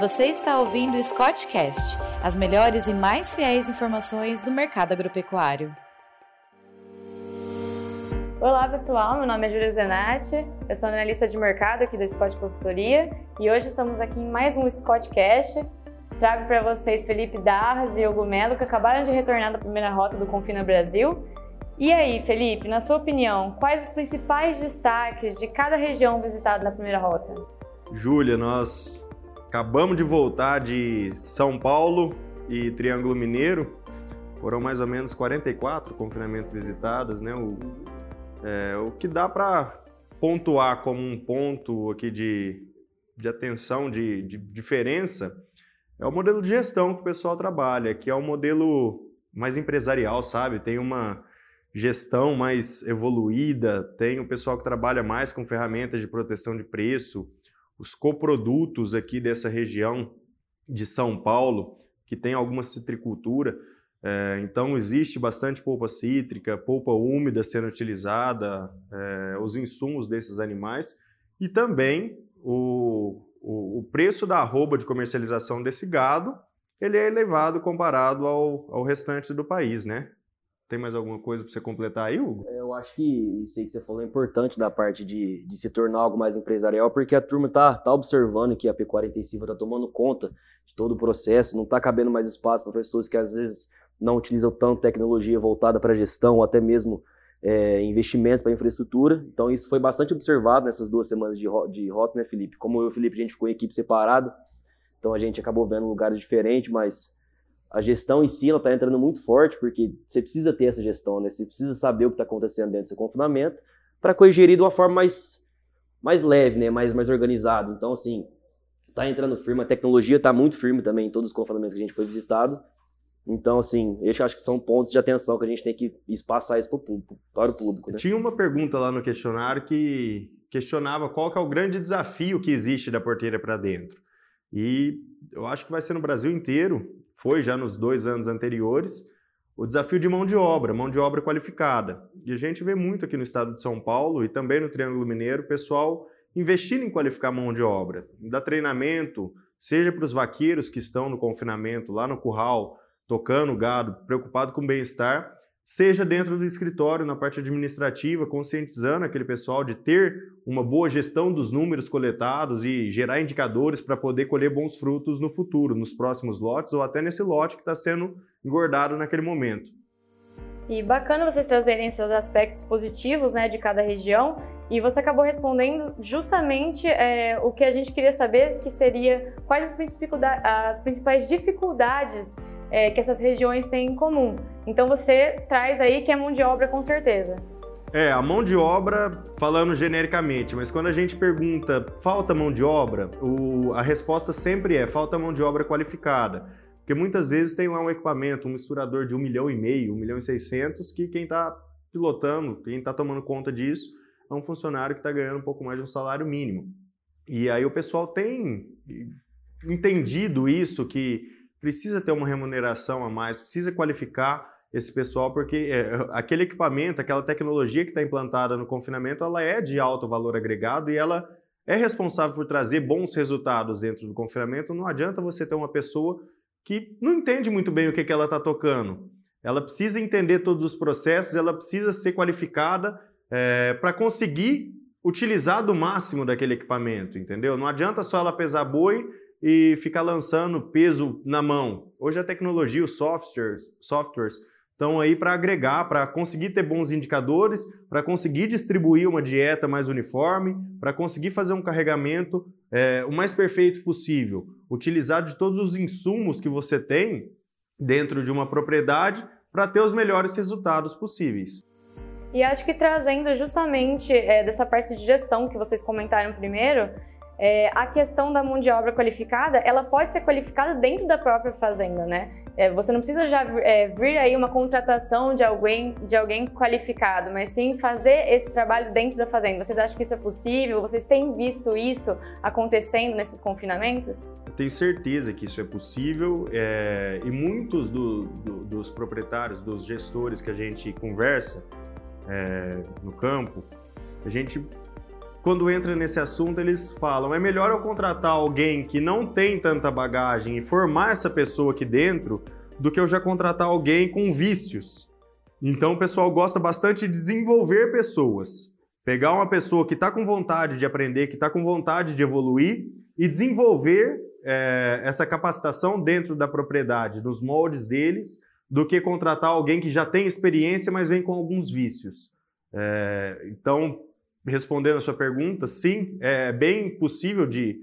Você está ouvindo o Scottcast, as melhores e mais fiéis informações do mercado agropecuário. Olá pessoal, meu nome é Júlia Zenatti, eu sou analista de mercado aqui da Scott Consultoria e hoje estamos aqui em mais um Scottcast. Trago para vocês Felipe Darras e Hugo Melo que acabaram de retornar da primeira rota do Confina Brasil. E aí, Felipe, na sua opinião, quais os principais destaques de cada região visitada na primeira rota? Júlia, nós Acabamos de voltar de São Paulo e Triângulo Mineiro. Foram mais ou menos 44 confinamentos visitados, né? O, é, o que dá para pontuar como um ponto aqui de, de atenção, de, de diferença, é o modelo de gestão que o pessoal trabalha, que é um modelo mais empresarial, sabe? Tem uma gestão mais evoluída, tem o pessoal que trabalha mais com ferramentas de proteção de preço, os coprodutos aqui dessa região de São Paulo, que tem alguma citricultura. É, então, existe bastante polpa cítrica, polpa úmida sendo utilizada, é, os insumos desses animais e também o, o, o, preço da arroba de comercialização desse gado ele é elevado comparado ao, ao restante do país, né? Tem mais alguma coisa para você completar aí, Hugo? É, eu acho que isso aí que você falou é importante da parte de, de se tornar algo mais empresarial, porque a turma tá, tá observando que a pecuária intensiva está tomando conta de todo o processo, não está cabendo mais espaço para pessoas que às vezes não utilizam tanto tecnologia voltada para gestão ou até mesmo é, investimentos para infraestrutura. Então isso foi bastante observado nessas duas semanas de, de rota, né, Felipe? Como eu e o Felipe, a gente ficou em equipe separada, então a gente acabou vendo lugares diferentes, mas a gestão em si está entrando muito forte, porque você precisa ter essa gestão, né? Você precisa saber o que está acontecendo dentro do seu confinamento para corrigir de uma forma mais, mais leve, né? Mais, mais organizado. Então, assim, está entrando firme, a tecnologia está muito firme também em todos os confinamentos que a gente foi visitado. Então, assim, eu acho que são pontos de atenção que a gente tem que passar isso para o público. Né? Tinha uma pergunta lá no questionário que questionava qual que é o grande desafio que existe da porteira para dentro. E eu acho que vai ser no Brasil inteiro foi já nos dois anos anteriores, o desafio de mão de obra, mão de obra qualificada. E a gente vê muito aqui no estado de São Paulo e também no Triângulo Mineiro, pessoal investindo em qualificar mão de obra, dar treinamento, seja para os vaqueiros que estão no confinamento, lá no curral, tocando gado, preocupado com o bem-estar, seja dentro do escritório, na parte administrativa, conscientizando aquele pessoal de ter uma boa gestão dos números coletados e gerar indicadores para poder colher bons frutos no futuro, nos próximos lotes ou até nesse lote que está sendo engordado naquele momento. E bacana vocês trazerem esses aspectos positivos né, de cada região. E você acabou respondendo justamente é, o que a gente queria saber, que seria quais as principais dificuldades é, que essas regiões têm em comum. Então você traz aí que é mão de obra com certeza. É, a mão de obra, falando genericamente, mas quando a gente pergunta falta mão de obra, o, a resposta sempre é falta mão de obra qualificada. Porque muitas vezes tem lá um equipamento, um misturador de um milhão e meio, um milhão e seiscentos, que quem está pilotando, quem está tomando conta disso, é um funcionário que está ganhando um pouco mais de um salário mínimo. E aí o pessoal tem entendido isso, que precisa ter uma remuneração a mais, precisa qualificar esse pessoal, porque é, aquele equipamento, aquela tecnologia que está implantada no confinamento, ela é de alto valor agregado e ela é responsável por trazer bons resultados dentro do confinamento. Não adianta você ter uma pessoa que não entende muito bem o que, que ela está tocando. Ela precisa entender todos os processos, ela precisa ser qualificada é, para conseguir utilizar do máximo daquele equipamento, entendeu? Não adianta só ela pesar boi e ficar lançando peso na mão. Hoje a tecnologia, os softwares, softwares estão aí para agregar, para conseguir ter bons indicadores, para conseguir distribuir uma dieta mais uniforme, para conseguir fazer um carregamento é, o mais perfeito possível. Utilizar de todos os insumos que você tem dentro de uma propriedade para ter os melhores resultados possíveis. E acho que trazendo justamente é, dessa parte de gestão que vocês comentaram primeiro, é, a questão da mão de obra qualificada, ela pode ser qualificada dentro da própria fazenda, né? É, você não precisa já é, vir aí uma contratação de alguém, de alguém qualificado, mas sim fazer esse trabalho dentro da fazenda. Vocês acham que isso é possível? Vocês têm visto isso acontecendo nesses confinamentos? Eu tenho certeza que isso é possível é, e muitos do, do, dos proprietários, dos gestores que a gente conversa é, no campo, a gente quando entra nesse assunto, eles falam: é melhor eu contratar alguém que não tem tanta bagagem e formar essa pessoa aqui dentro do que eu já contratar alguém com vícios. Então o pessoal gosta bastante de desenvolver pessoas. Pegar uma pessoa que está com vontade de aprender, que está com vontade de evoluir e desenvolver é, essa capacitação dentro da propriedade, dos moldes deles, do que contratar alguém que já tem experiência, mas vem com alguns vícios. É, então, respondendo a sua pergunta, sim, é bem possível de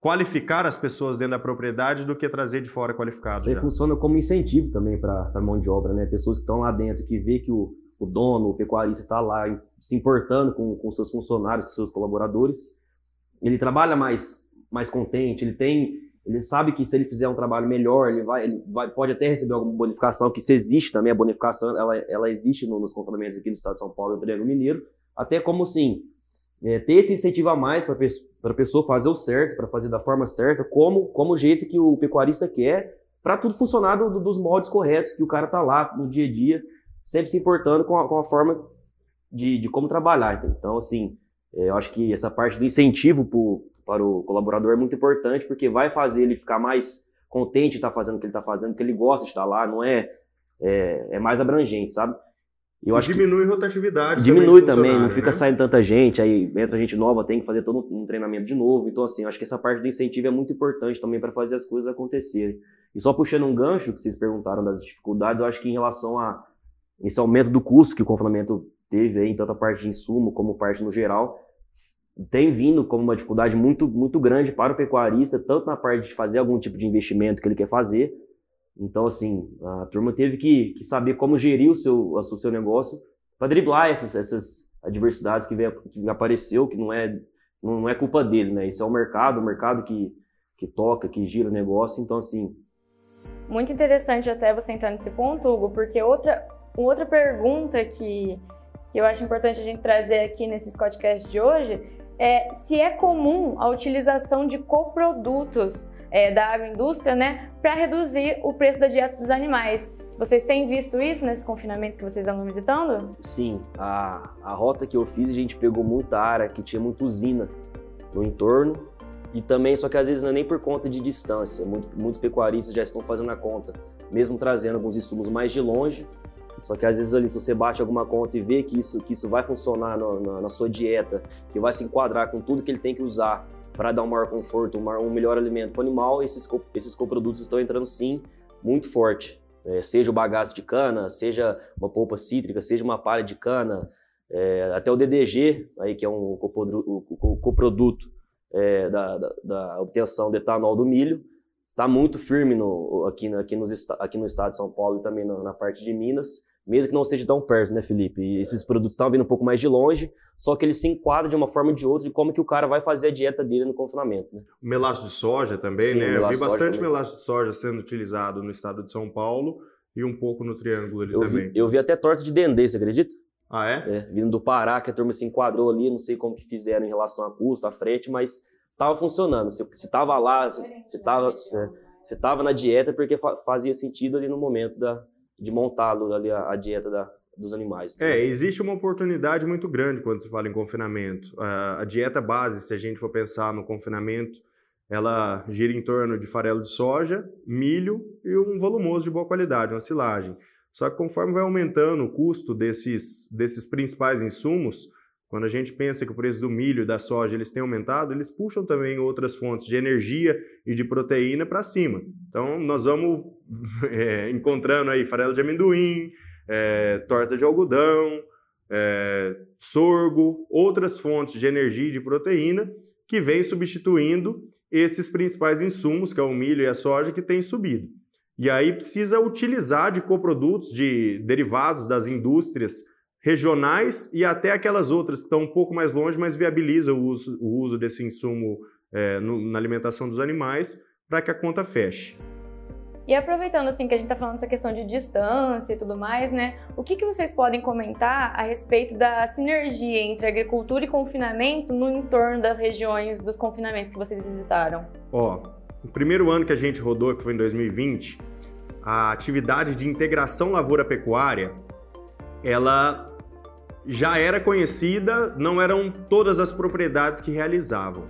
qualificar as pessoas dentro da propriedade do que trazer de fora qualificado. Isso funciona como incentivo também para a mão de obra, né? Pessoas que estão lá dentro, que vê que o, o dono, o pecuarista está lá se importando com, com seus funcionários, com seus colaboradores, ele trabalha mais, mais contente, ele tem, ele sabe que se ele fizer um trabalho melhor, ele vai, ele vai pode até receber alguma bonificação, que se existe também a bonificação, ela, ela existe no, nos confinamentos aqui do Estado de São Paulo e do Triângulo Mineiro, até como assim, é, ter esse incentivo a mais para a pessoa fazer o certo, para fazer da forma certa, como, como o jeito que o pecuarista quer, para tudo funcionar do, dos moldes corretos, que o cara tá lá no dia a dia, sempre se importando com a, com a forma de, de como trabalhar. Então, assim, é, eu acho que essa parte do incentivo pro, para o colaborador é muito importante, porque vai fazer ele ficar mais contente de estar tá fazendo o que ele está fazendo, que ele gosta de estar lá, não é, é, é mais abrangente, sabe? Eu acho diminui rotatividade. Diminui também, também não fica né? saindo tanta gente, aí entra gente nova, tem que fazer todo um treinamento de novo. Então, assim, eu acho que essa parte do incentivo é muito importante também para fazer as coisas acontecerem. E só puxando um gancho que vocês perguntaram das dificuldades, eu acho que em relação a esse aumento do custo que o confinamento teve aí, em tanto a parte de insumo como parte no geral, tem vindo como uma dificuldade muito, muito grande para o pecuarista, tanto na parte de fazer algum tipo de investimento que ele quer fazer, então, assim, a turma teve que, que saber como gerir o seu, o seu negócio para driblar essas, essas adversidades que, veio, que apareceu, que não é, não é culpa dele, né? Isso é o mercado, o mercado que, que toca, que gira o negócio. Então, assim. Muito interessante até você entrar nesse ponto, Hugo, porque outra, outra pergunta que, eu acho importante a gente trazer aqui nesse podcast de hoje é se é comum a utilização de coprodutos é, da agroindústria, né, para reduzir o preço da dieta dos animais. Vocês têm visto isso nesses confinamentos que vocês andam visitando? Sim, a, a rota que eu fiz, a gente pegou muita área que tinha muita usina no entorno e também, só que às vezes não é nem por conta de distância, muito, muitos pecuaristas já estão fazendo a conta, mesmo trazendo alguns insumos mais de longe, só que às vezes ali, se você bate alguma conta e vê que isso, que isso vai funcionar na, na, na sua dieta, que vai se enquadrar com tudo que ele tem que usar para dar um maior conforto, um, melhor alimento para o animal, esses, esses coprodutos estão entrando sim muito forte. É, seja o bagaço de cana, seja uma polpa cítrica, seja uma palha de cana, é, até o DDG, aí, que é um coproduto é, da, da, da, obtenção de etanol do milho, está muito firme no, aqui, aqui, nos, aqui no estado de São Paulo e também na, na parte de Minas mesmo que não esteja tão perto, né, Felipe? E esses produtos estão vindo um pouco mais de longe, só que eles se enquadram de uma forma ou de outra de como que o cara vai fazer a dieta dele no confinamento, né? O melaço de soja também, Sim, né? Eu vi bastante melaço de soja sendo utilizado no estado de São Paulo e um pouco no Triângulo ali eu também. Vi, eu vi até torta de dendê, você acredita? Ah, é? é? Vindo do Pará, que a turma se enquadrou ali, não sei como que fizeram em relação a custo, a frete, mas estava funcionando. Se, se tava lá, se, se tava, é, se tava na dieta, porque fazia sentido ali no momento da, de montá-lo ali a, a dieta da, dos animais. Né? É, existe uma oportunidade muito grande quando se fala em confinamento. A, dieta base, se a gente for pensar no confinamento, ela gira em torno de farelo de soja, milho e um volumoso de boa qualidade, uma silagem. Só que conforme vai aumentando o custo desses, desses principais insumos, quando a gente pensa que o preço do milho e da soja eles têm aumentado, eles puxam também outras fontes de energia e de proteína para cima. Então, nós vamos é, encontrando aí farelo de amendoim, é, torta de algodão, é, sorgo, outras fontes de energia e de proteína que vêm substituindo esses principais insumos, que é o milho e a soja, que têm subido. E aí precisa utilizar de coprodutos, de derivados das indústrias regionais e até aquelas outras que estão um pouco mais longe, mas viabiliza o uso, o uso desse insumo é, no, na alimentação dos animais para que a conta feche. E aproveitando assim que a gente está falando dessa questão de distância e tudo mais, né? O que, que vocês podem comentar a respeito da sinergia entre agricultura e confinamento no entorno das regiões dos confinamentos que vocês visitaram? Ó, o primeiro ano que a gente rodou, que foi em 2020, a atividade de integração lavoura-pecuária, ela já era conhecida, não eram todas as propriedades que realizavam.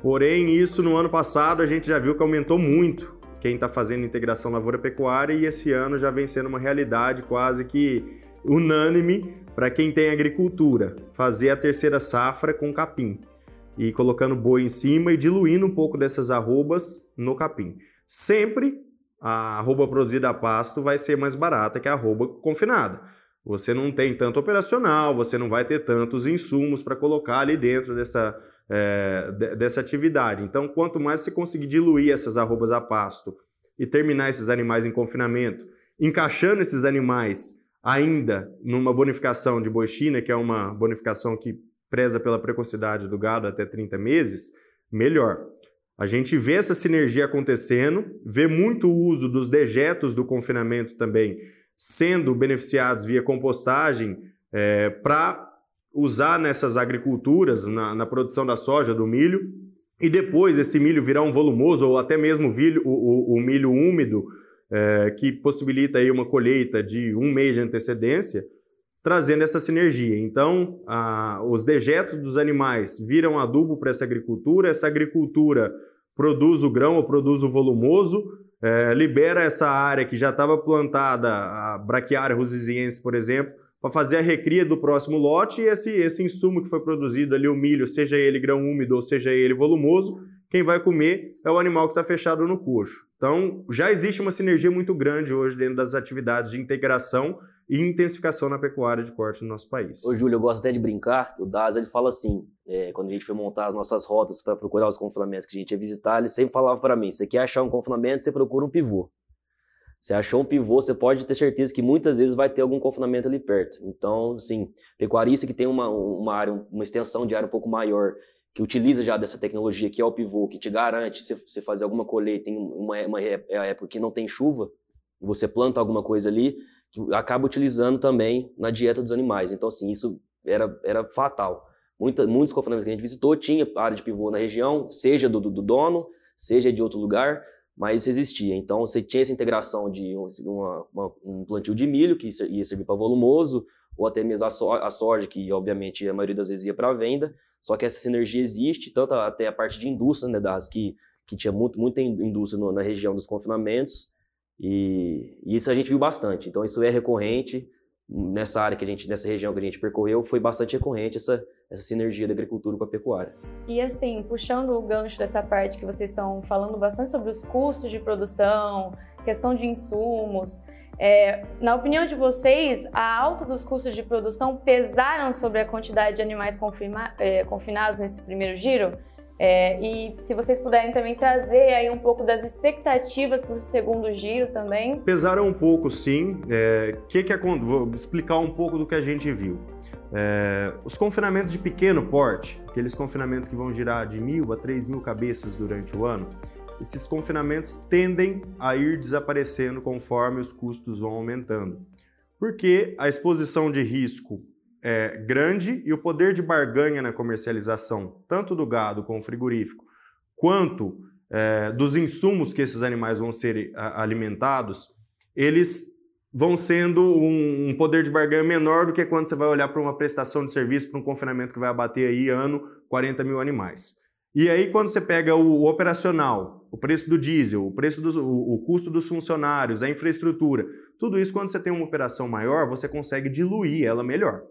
Porém, isso no ano passado a gente já viu que aumentou muito quem está fazendo integração lavoura-pecuária e esse ano já vem sendo uma realidade quase que unânime para quem tem agricultura, fazer a terceira safra com capim e colocando boi em cima e diluindo um pouco dessas arrobas no capim. Sempre a arroba produzida a pasto vai ser mais barata que a arroba confinada. Você não tem tanto operacional, você não vai ter tantos insumos para colocar ali dentro dessa, é, dessa atividade. Então, quanto mais você conseguir diluir essas arrobas a pasto e terminar esses animais em confinamento, encaixando esses animais ainda numa bonificação de boi que é uma bonificação que preza pela precocidade do gado até 30 meses, melhor. A gente vê essa sinergia acontecendo, vê muito uso dos dejetos do confinamento também sendo beneficiados via compostagem é, para usar nessas agriculturas, na, na, produção da soja, do milho, e depois esse milho virar um volumoso ou até mesmo o, milho, o, o, o milho úmido, é, que possibilita aí uma colheita de um mês de antecedência, trazendo essa sinergia. Então, a, os dejetos dos animais viram adubo para essa agricultura, essa agricultura produz o grão ou produz o volumoso, é, libera essa área que já estava plantada, a braquiária rusiziense, por exemplo, para fazer a recria do próximo lote e esse, esse insumo que foi produzido ali, o milho, seja ele grão úmido ou seja ele volumoso, quem vai comer é o animal que está fechado no coxo. Então, já existe uma sinergia muito grande hoje dentro das atividades de integração e intensificação na pecuária de corte no nosso país. Ô, Júlio, eu gosto até de brincar. O Daz, ele fala assim, é, quando a gente foi montar as nossas rotas para procurar os confinamentos que a gente ia visitar, ele sempre falava para mim, você quer achar um confinamento, você procura um pivô. Você achou um pivô, você pode ter certeza que muitas vezes vai ter algum confinamento ali perto. Então, assim, pecuarista que tem uma, uma área, uma extensão de área um pouco maior, que utiliza já dessa tecnologia que é o pivô, que te garante se você fazer alguma colheita em uma, uma época que não tem chuva, você planta alguma coisa ali, que acaba utilizando também na dieta dos animais. Então, assim, isso era, era fatal. Muita, muitos confinamentos que a gente visitou tinha área de pivô na região, seja do, do, dono, seja de outro lugar, mas isso existia. Então, você tinha essa integração de uma, uma, um plantio de milho, que ia servir para volumoso, ou até mesmo a, so, a soja, que obviamente a maioria das vezes ia para venda, só que essa sinergia existe, tanto até a parte de indústria, né, das que, que tinha muito, muita indústria no, na região dos confinamentos, e, e, isso a gente viu bastante. Então isso é recorrente nessa área que a gente, nessa região que a gente percorreu, foi bastante recorrente essa, essa sinergia da agricultura com a pecuária. E assim, puxando o gancho dessa parte que vocês estão falando bastante sobre os custos de produção, questão de insumos, é, na opinião de vocês, a alta dos custos de produção pesaram sobre a quantidade de animais é, confinados nesse primeiro giro? É, e se vocês puderem também trazer aí um pouco das expectativas para o segundo giro também. Pesaram um pouco, sim. É, que que é, vou explicar um pouco do que a gente viu. É, os confinamentos de pequeno porte, aqueles confinamentos que vão girar de mil a três mil cabeças durante o ano, esses confinamentos tendem a ir desaparecendo conforme os custos vão aumentando. Porque a exposição de risco é, grande e o poder de barganha na comercialização, tanto do gado como frigorífico, quanto é, dos insumos que esses animais vão ser a, alimentados, eles vão sendo um, um, poder de barganha menor do que quando você vai olhar para uma prestação de serviço, para um confinamento que vai abater aí ano 40 mil animais. E aí, quando você pega o, o operacional, o preço do diesel, o preço do, o, o, custo dos funcionários, a infraestrutura, tudo isso, quando você tem uma operação maior, você consegue diluir ela melhor.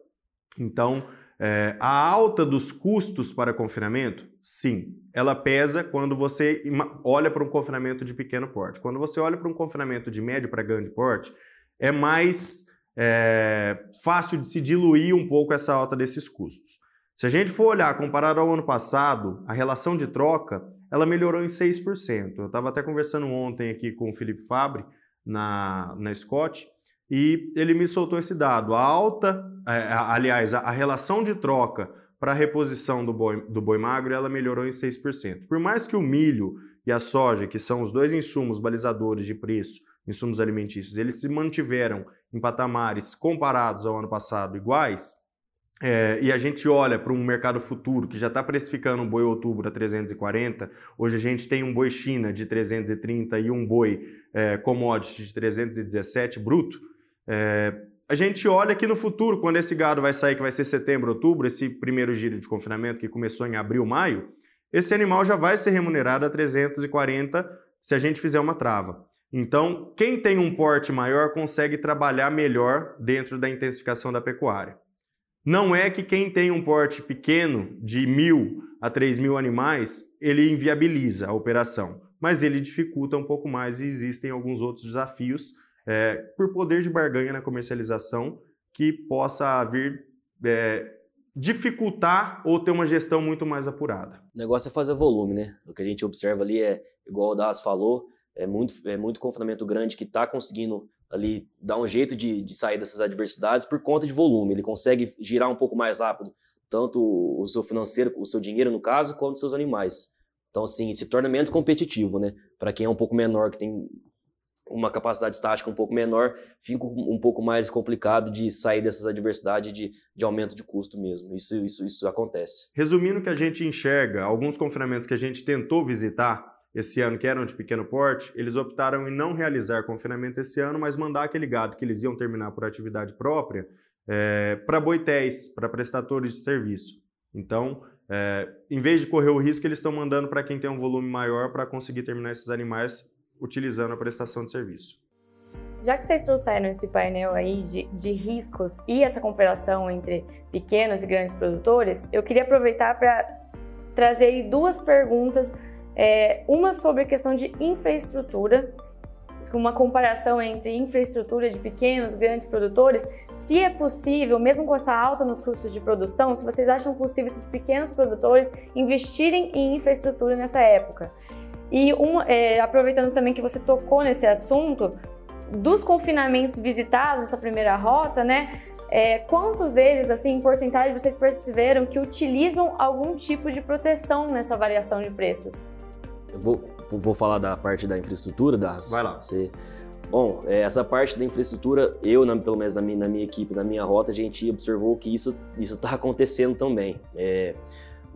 Então, é, a alta dos custos para confinamento, sim, ela pesa quando você olha para um confinamento de pequeno porte. Quando você olha para um confinamento de médio para grande porte, é mais é, fácil de se diluir um pouco essa alta desses custos. Se a gente for olhar comparado ao ano passado, a relação de troca ela melhorou em 6%. Eu estava até conversando ontem aqui com o Felipe Fabre na, na Scott e ele me soltou esse dado. A alta, é, aliás, a, relação de troca para a reposição do boi, do boi magro, ela melhorou em 6%. Por mais que o milho e a soja, que são os dois insumos balizadores de preço, insumos alimentícios, eles se mantiveram em patamares comparados ao ano passado iguais, é, e a gente olha para um mercado futuro que já está precificando um boi outubro a 340, hoje a gente tem um boi China de 330 e um boi é, commodity de 317 bruto, é, a gente olha que no futuro, quando esse gado vai sair, que vai ser setembro, outubro, esse primeiro giro de confinamento que começou em abril, maio, esse animal já vai ser remunerado a 340 se a gente fizer uma trava. Então, quem tem um porte maior consegue trabalhar melhor dentro da intensificação da pecuária. Não é que quem tem um porte pequeno, de mil a três mil animais, ele inviabiliza a operação, mas ele dificulta um pouco mais e existem alguns outros desafios é, por poder de barganha na comercialização que possa vir é, dificultar ou ter uma gestão muito mais apurada. O negócio é fazer volume, né? O que a gente observa ali é, igual o Das falou, é muito, é muito confinamento grande que está conseguindo ali dar um jeito de, de sair dessas adversidades por conta de volume. Ele consegue girar um pouco mais rápido, tanto o seu financeiro, o seu dinheiro no caso, quanto os seus animais. Então, assim, se torna menos competitivo, né? Para quem é um pouco menor, que tem uma capacidade estática um pouco menor, fica um pouco mais complicado de sair dessas adversidades de, de aumento de custo mesmo. Isso, isso, isso acontece. Resumindo o que a gente enxerga, alguns confinamentos que a gente tentou visitar esse ano, que eram de pequeno porte, eles optaram em não realizar confinamento esse ano, mas mandar aquele gado que eles iam terminar por atividade própria é, para boitéis, para prestadores de serviço. Então, é, em vez de correr o risco, eles estão mandando para quem tem um volume maior para conseguir terminar esses animais utilizando a prestação de serviço. Já que vocês trouxeram esse painel aí de, de riscos e essa comparação entre pequenos e grandes produtores, eu queria aproveitar para trazer aí duas perguntas, é, uma sobre a questão de infraestrutura, uma comparação entre infraestrutura de pequenos grandes produtores, se é possível, mesmo com essa alta nos custos de produção, se vocês acham possível esses pequenos produtores investirem em infraestrutura nessa época. E um, é, aproveitando também que você tocou nesse assunto, dos confinamentos visitados essa primeira rota, né? É, quantos deles, assim, em porcentagem, vocês perceberam que utilizam algum tipo de proteção nessa variação de preços? Eu vou, vou falar da parte da infraestrutura, das. Vai lá. Você... Bom, é, essa parte da infraestrutura, eu, na, pelo menos na minha, na minha equipe, na minha rota, a gente observou que isso está acontecendo também. É,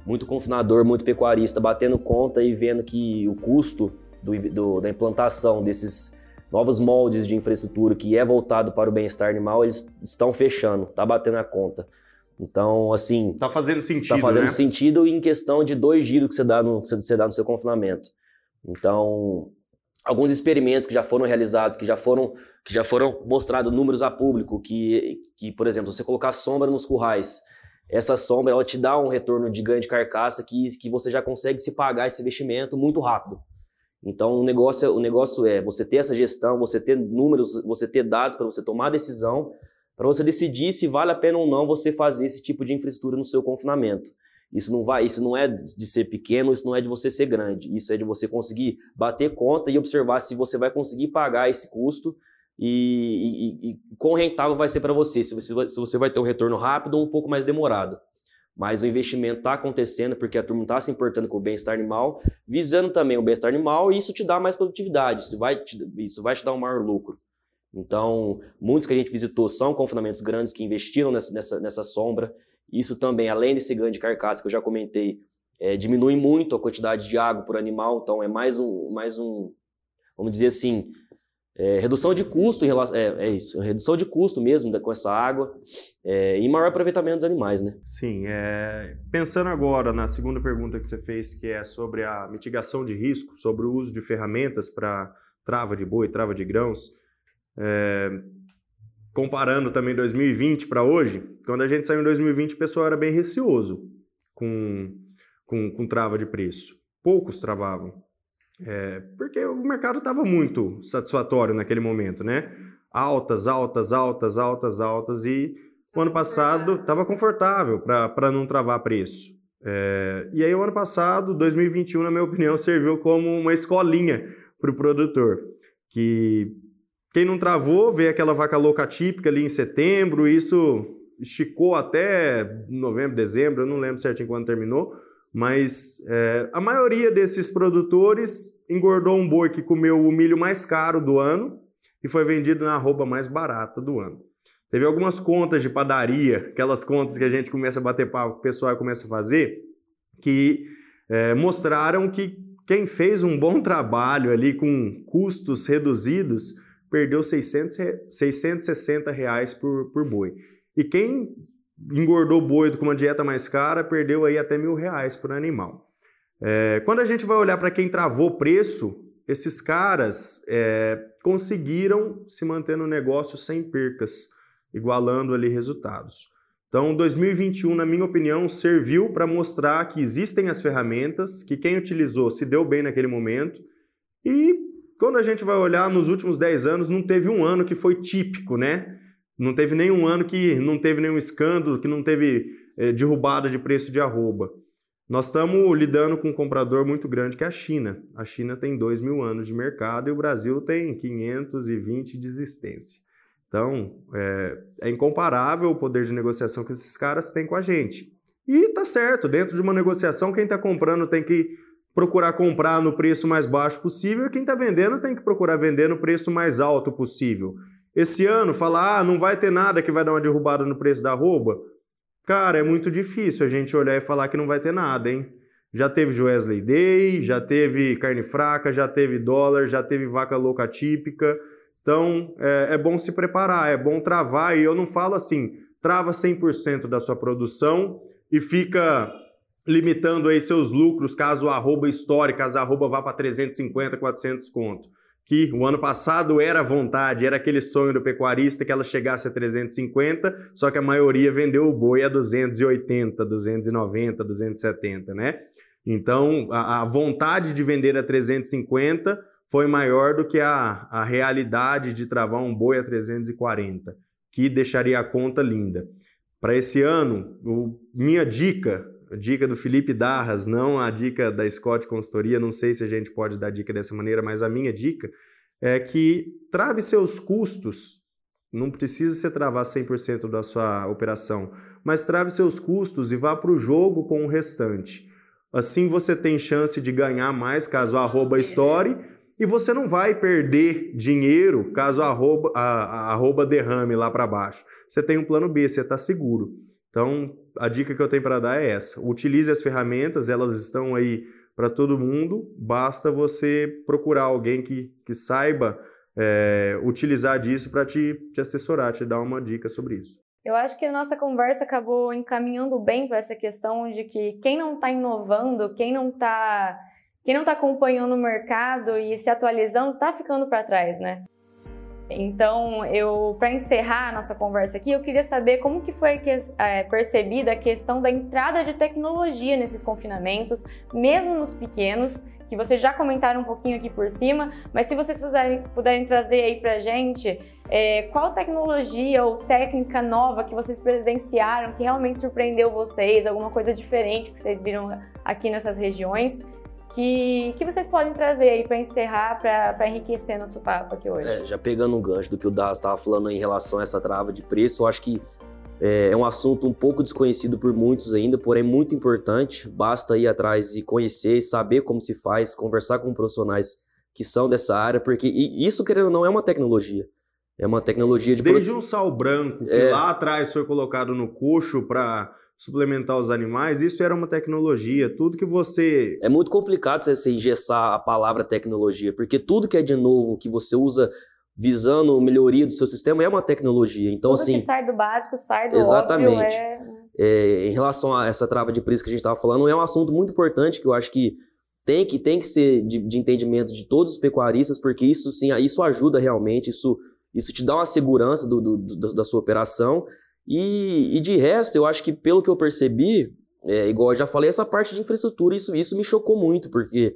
muito confinador, muito pecuarista batendo conta e vendo que o custo do, do, da implantação desses novos moldes de infraestrutura que é voltado para o bem-estar animal, eles estão fechando, tá batendo a conta. Então, assim. Tá fazendo sentido. Tá fazendo né? sentido em questão de dois giros que você dá no, que você dá no seu confinamento. Então, alguns experimentos que já foram realizados, que já foram, que já foram mostrados números a público, que, que, por exemplo, você colocar sombra nos currais, essa sombra ela te dá um retorno de ganho de carcaça que, que você já consegue se pagar esse investimento muito rápido. Então o negócio, é, o negócio é você ter essa gestão, você ter números, você ter dados para você tomar decisão, para você decidir se vale a pena ou não você fazer esse tipo de infraestrutura no seu confinamento. Isso não vai, isso não é de ser pequeno, isso não é de você ser grande. Isso é de você conseguir bater conta e observar se você vai conseguir pagar esse custo e, e, e quão rentável vai ser para você, se você, se você vai ter um retorno rápido ou um pouco mais demorado. Mas o investimento está acontecendo porque a turma está se importando com o bem-estar animal, visando também o bem-estar animal, e isso te dá mais produtividade, isso vai te, isso vai te dar um maior lucro. Então, muitos que a gente visitou são confinamentos grandes que investiram nessa, nessa, nessa sombra. Isso também, além desse ganho de carcaça que eu já comentei, é, diminui muito a quantidade de água por animal, então é mais um, mais um vamos dizer assim, é, redução de custo, em relação, é, é, isso, redução de custo mesmo com essa água é, e maior aproveitamento dos animais, né? Sim, é, pensando agora na segunda pergunta que você fez, que é sobre a mitigação de risco, sobre o uso de ferramentas para trava de boi, trava de grãos, é, comparando também 2020 para hoje, quando a gente saiu em 2020 o pessoal era bem receoso com, com, com trava de preço, poucos travavam. É, porque o mercado estava muito satisfatório naquele momento, né? Altas, altas, altas, altas, altas, e o ano passado estava confortável para não travar preço. É, e aí, o ano passado, 2021, na minha opinião, serviu como uma escolinha para o produtor. Que quem não travou, vê aquela vaca louca típica ali em setembro, isso esticou até novembro, dezembro, eu não lembro certinho quando terminou mas é, a maioria desses produtores engordou um boi que comeu o milho mais caro do ano e foi vendido na arroba mais barata do ano. Teve algumas contas de padaria, aquelas contas que a gente começa a bater papo, o pessoal começa a fazer, que é, mostraram que quem fez um bom trabalho ali com custos reduzidos perdeu 600, 660 reais por, por boi. E quem engordou boi com uma dieta mais cara perdeu aí até mil reais por animal. É, quando a gente vai olhar para quem travou preço, esses caras é, conseguiram se manter no negócio sem percas, igualando ali resultados. Então, 2021, na minha opinião, serviu para mostrar que existem as ferramentas, que quem utilizou se deu bem naquele momento. E quando a gente vai olhar nos últimos 10 anos, não teve um ano que foi típico, né? Não teve nenhum ano que não teve nenhum escândalo, que não teve é, derrubada de preço de arroba. Nós estamos lidando com um comprador muito grande que é a China. A China tem 2 mil anos de mercado e o Brasil tem 520 de existência. Então, é, é, incomparável o poder de negociação que esses caras têm com a gente. E tá certo, dentro de uma negociação, quem está comprando tem que procurar comprar no preço mais baixo possível e quem está vendendo tem que procurar vender no preço mais alto possível. Esse ano, falar, ah, não vai ter nada que vai dar uma derrubada no preço da arroba, cara, é muito difícil a gente olhar e falar que não vai ter nada, hein? Já teve Joesley Day, já teve carne fraca, já teve dólar, já teve vaca louca típica, então, é, é bom se preparar, é bom travar, e eu não falo assim, trava 100% da sua produção e fica limitando aí seus lucros caso a arroba estoure, caso a arroba vá para 350, 400 conto. Que o ano passado era vontade, era aquele sonho do pecuarista que ela chegasse a 350, só que a maioria vendeu o boi a 280, 290, 270, né? Então, a, a vontade de vender a 350 foi maior do que a, a realidade de travar um boi a 340, que deixaria a conta linda. Para esse ano, o, minha dica, dica do Felipe Darras, não a dica da Scott Consultoria, não sei se a gente pode dar dica dessa maneira, mas a minha dica é que trave seus custos. Não precisa ser travar 100% da sua operação, mas trave seus custos e vá para o jogo com o restante. Assim você tem chance de ganhar mais caso arroba story e você não vai perder dinheiro caso arroba, a, a arroba derrame lá para baixo. Você tem um plano B, você está seguro. Então, a dica que eu tenho para dar é essa: utilize as ferramentas, elas estão aí para todo mundo, basta você procurar alguém que, que saiba é, utilizar disso para te, te assessorar, te dar uma dica sobre isso. Eu acho que a nossa conversa acabou encaminhando bem para essa questão de que quem não está inovando, quem não está quem não está acompanhando o mercado e se atualizando está ficando para trás, né? Então, eu para encerrar a nossa conversa aqui, eu queria saber como que foi que, é, percebida a questão da entrada de tecnologia nesses confinamentos, mesmo nos pequenos, que vocês já comentaram um pouquinho aqui por cima, mas se vocês puderem, puderem trazer aí para gente é, qual tecnologia ou técnica nova que vocês presenciaram que realmente surpreendeu vocês, alguma coisa diferente que vocês viram aqui nessas regiões, que, que vocês podem trazer aí para encerrar, para enriquecer nosso papo aqui hoje? É, já pegando um gancho do que o Das estava falando em relação a essa trava de preço, eu acho que é, é um assunto um pouco desconhecido por muitos ainda, porém muito importante. Basta ir atrás e conhecer, saber como se faz, conversar com profissionais que são dessa área, porque isso, querendo ou não, é uma tecnologia. É uma tecnologia de. Desde um sal branco, que é... lá atrás foi colocado no coxo para suplementar os animais, isso era uma tecnologia. Tudo que você. É muito complicado você engessar a palavra tecnologia, porque tudo que é de novo, que você usa visando melhoria do seu sistema, é uma tecnologia. Então, tudo assim. Que sai do básico, sai do exatamente. óbvio. É... É, em relação a essa trava de preço que a gente estava falando, é um assunto muito importante que eu acho que tem que, tem que ser de, de entendimento de todos os pecuaristas, porque isso sim, isso ajuda realmente, isso, isso te dá uma segurança do, do, do da sua operação e, e de resto, eu acho que pelo que eu percebi, é, igual eu já falei, essa parte de infraestrutura, isso, isso me chocou muito, porque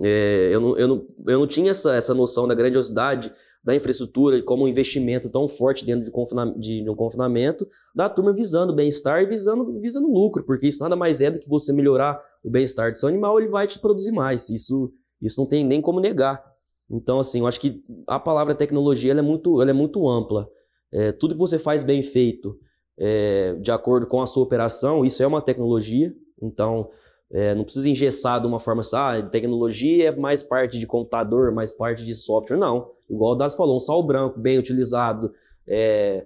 é, eu, não, eu, não, eu não tinha essa, essa noção da grandiosidade da infraestrutura como um investimento tão forte dentro de, confina, de, de um confinamento, da turma visando bem-estar e visando, visando lucro, porque isso nada mais é do que você melhorar o bem-estar do seu animal, ele vai te produzir mais. Isso, isso não tem nem como negar. Então, assim, eu acho que a palavra tecnologia é, muito, ela é muito ampla. É, tudo que você faz bem feito, é, de acordo com a sua operação, isso é uma tecnologia. Então, é, não precisa engessar de uma forma assim, ah, tecnologia é mais parte de computador, mais parte de software. Não. Igual o Das falou, um sal branco bem utilizado, é,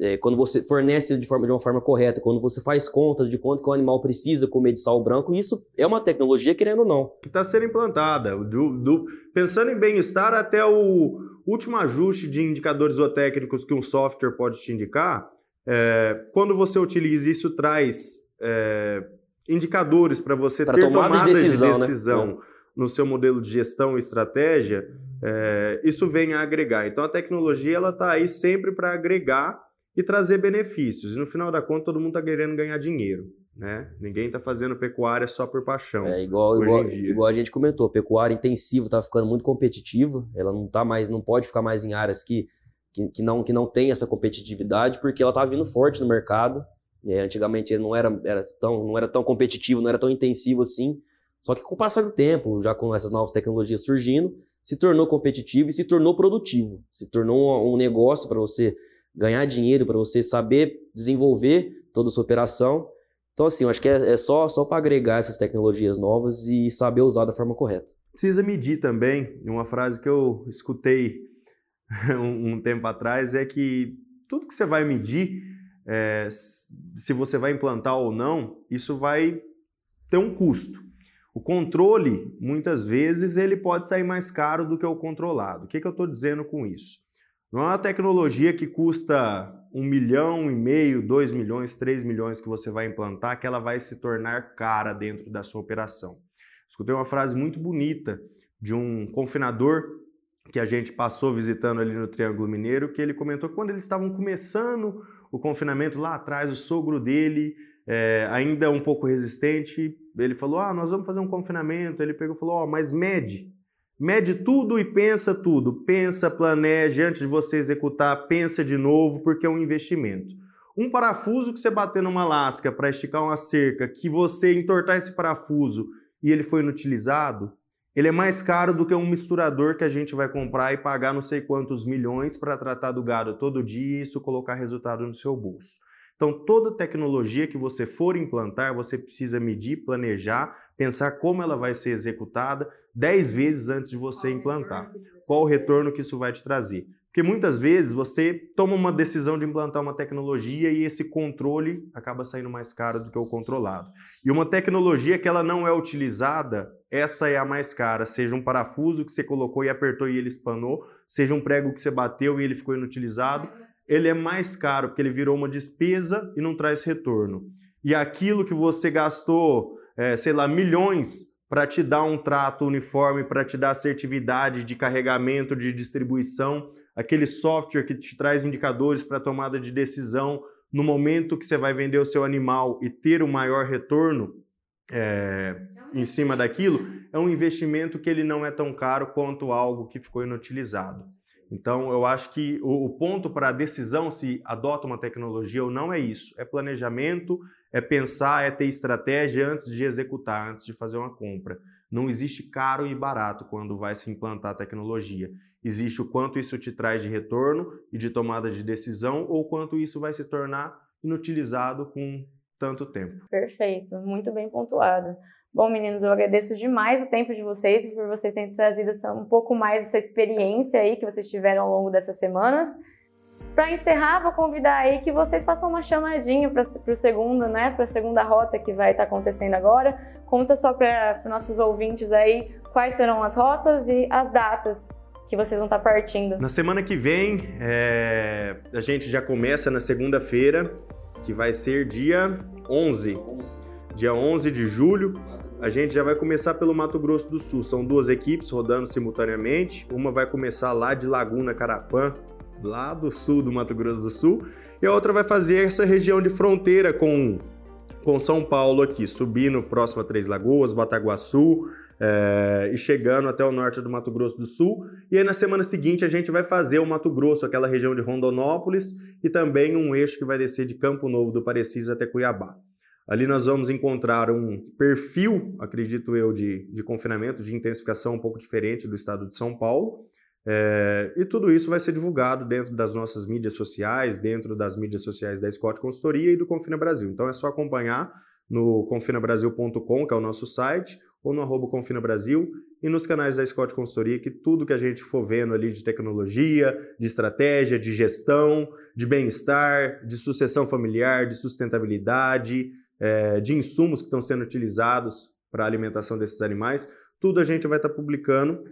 é, quando você fornece de, forma, de uma forma correta, quando você faz conta de quanto que o animal precisa comer de sal branco, isso é uma tecnologia, querendo ou não. Que está sendo implantada. Do, do, pensando em bem-estar até o, último ajuste de indicadores zootécnicos que um software pode te indicar, é, quando você utiliza isso, traz é, indicadores para você Pra ter tomada de tomadas decisão, de né? decisão no seu modelo de gestão e estratégia, é, isso vem a agregar. Então a tecnologia ela está aí sempre para agregar e trazer benefícios. E no final da conta, todo mundo está querendo ganhar dinheiro. Né? Ninguém está fazendo pecuária só por paixão. É igual, igual, igual a gente comentou, pecuária intensiva está ficando muito competitiva, ela não tá mais, não pode ficar mais em áreas que, que, que não, que não tem essa competitividade, porque ela está vindo forte no mercado. né? antigamente não era, era tão, não era tão competitivo, não era tão intensivo assim. Só que com o passar do tempo, já com essas novas tecnologias surgindo, se tornou competitivo e se tornou produtivo. Se tornou um, um negócio para você ganhar dinheiro, para você saber desenvolver toda a sua operação. Então, assim, eu acho que é, é só, só para agregar essas tecnologias novas e saber usar da forma correta. Precisa medir também. Uma frase que eu escutei um, um tempo atrás é que tudo que você vai medir, é, se você vai implantar ou não, isso vai ter um custo. O controle, muitas vezes, ele pode sair mais caro do que o controlado. O que, que eu estou dizendo com isso? Não é uma tecnologia que custa um milhão e meio, dois milhões, três milhões que você vai implantar, que ela vai se tornar cara dentro da sua operação. Escutei uma frase muito bonita de um confinador que a gente passou visitando ali no Triângulo Mineiro, que ele comentou que quando eles estavam começando o confinamento lá atrás, o sogro dele, é, ainda um pouco resistente, ele falou: Ah, nós vamos fazer um confinamento. Ele pegou e falou: Ó, oh, mas mede. Mede tudo e pensa tudo. Pensa, planeja antes de você executar, pensa de novo, porque é um investimento. Um parafuso que você bater numa lasca para esticar uma cerca, que você entortar esse parafuso e ele foi inutilizado, ele é mais caro do que um misturador que a gente vai comprar e pagar não sei quantos milhões para tratar do gado todo dia e isso colocar resultado no seu bolso. Então, toda tecnologia que você for implantar, você precisa medir, planejar, pensar como ela vai ser executada 10 vezes antes de você implantar. Qual o retorno que isso vai te trazer? Porque muitas vezes você toma uma decisão de implantar uma tecnologia e esse controle acaba saindo mais caro do que o controlado. E uma tecnologia que ela não é utilizada, essa é a mais cara. Seja um parafuso que você colocou e apertou e ele espanou, seja um prego que você bateu e ele ficou inutilizado, ele é mais caro porque ele virou uma despesa e não traz retorno. E aquilo que você gastou, é, sei lá, milhões para te dar um trato uniforme, para te dar assertividade de carregamento, de distribuição, aquele software que te traz indicadores para tomada de decisão no momento que você vai vender o seu animal e ter o maior retorno é, em cima daquilo, é um investimento que ele não é tão caro quanto algo que ficou inutilizado. Então, eu acho que o, o ponto para a decisão se adota uma tecnologia ou não é isso. É planejamento, é pensar, é ter estratégia antes de executar, antes de fazer uma compra. Não existe caro e barato quando vai se implantar tecnologia. Existe o quanto isso te traz de retorno e de tomada de decisão ou quanto isso vai se tornar inutilizado com tanto tempo. Perfeito, muito bem pontuado. Bom, meninos, eu agradeço demais o tempo de vocês por vocês terem trazido um pouco mais dessa experiência aí que vocês tiveram ao longo dessas semanas. Para encerrar, vou convidar aí que vocês façam uma chamadinha para o segundo, né? Para a segunda rota que vai estar tá acontecendo agora. Conta só para nossos ouvintes aí quais serão as rotas e as datas que vocês vão estar tá partindo. Na semana que vem, é... a gente já começa na segunda-feira, que vai ser dia 11. Dia 11 de julho. A gente já vai começar pelo Mato Grosso do Sul. São duas equipes rodando simultaneamente. Uma vai começar lá de Laguna Carapã, lá do sul do Mato Grosso do Sul, e a outra vai fazer essa região de fronteira com, com São Paulo aqui, subindo próximo a Três Lagoas, Bataguaçu, é, e chegando até o norte do Mato Grosso do Sul. E aí na semana seguinte a gente vai fazer o Mato Grosso, aquela região de Rondonópolis, e também um eixo que vai descer de Campo Novo do Parecis até Cuiabá. Ali nós vamos encontrar um perfil, acredito eu, de, de confinamento, de intensificação um pouco diferente do estado de São Paulo. É, e tudo isso vai ser divulgado dentro das nossas mídias sociais, dentro das mídias sociais da Scott Consultoria e do Confina Brasil. Então é só acompanhar no confinabrasil.com, que é o nosso site, ou no arroba Confina Brasil e nos canais da Scott Consultoria, que tudo que a gente for vendo ali de tecnologia, de estratégia, de gestão, de bem-estar, de sucessão familiar, de sustentabilidade, é, de insumos que estão sendo utilizados para a alimentação desses animais, tudo a gente vai estar tá publicando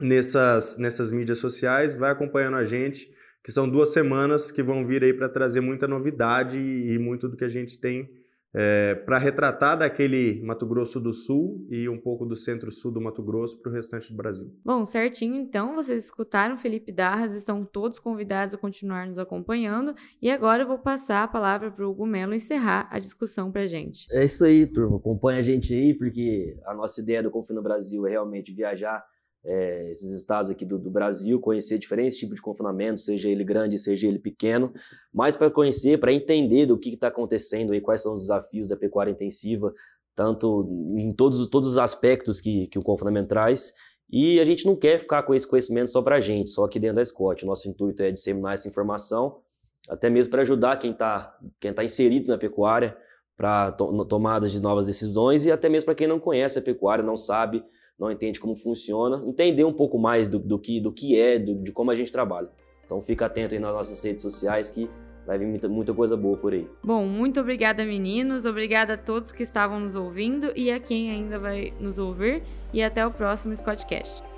nessas, nessas mídias sociais, vai acompanhando a gente, que são duas semanas que vão vir aí para trazer muita novidade e, e muito do que a gente tem é, para retratar daquele Mato Grosso do Sul e um pouco do centro-sul do Mato Grosso para o restante do Brasil. Bom, certinho. Então, vocês escutaram Felipe Darras, estão todos convidados a continuar nos acompanhando. E agora eu vou passar a palavra para o Hugo Melo encerrar a discussão para a gente. É isso aí, turma. Acompanha a gente aí, porque a nossa ideia do Confina Brasil é realmente viajar é, esses estados aqui do, do, Brasil, conhecer diferentes tipos de confinamento, seja ele grande, seja ele pequeno, mas para conhecer, para entender do que está acontecendo aí, quais são os desafios da pecuária intensiva, tanto em todos, todos os aspectos que, que o confinamento traz. E a gente não quer ficar com esse conhecimento só para a gente, só aqui dentro da Scott. Nosso intuito é disseminar essa informação, até mesmo para ajudar quem está quem tá inserido na pecuária, para to tomadas de novas decisões e até mesmo para quem não conhece a pecuária, não sabe não entende como funciona, entender um pouco mais do, do que, do que é, do, de como a gente trabalha. Então fica atento aí nas nossas redes sociais que vai vir muita, muita coisa boa por aí. Bom, muito obrigada meninos, obrigada a todos que estavam nos ouvindo e a quem ainda vai nos ouvir e até o próximo Scottcast.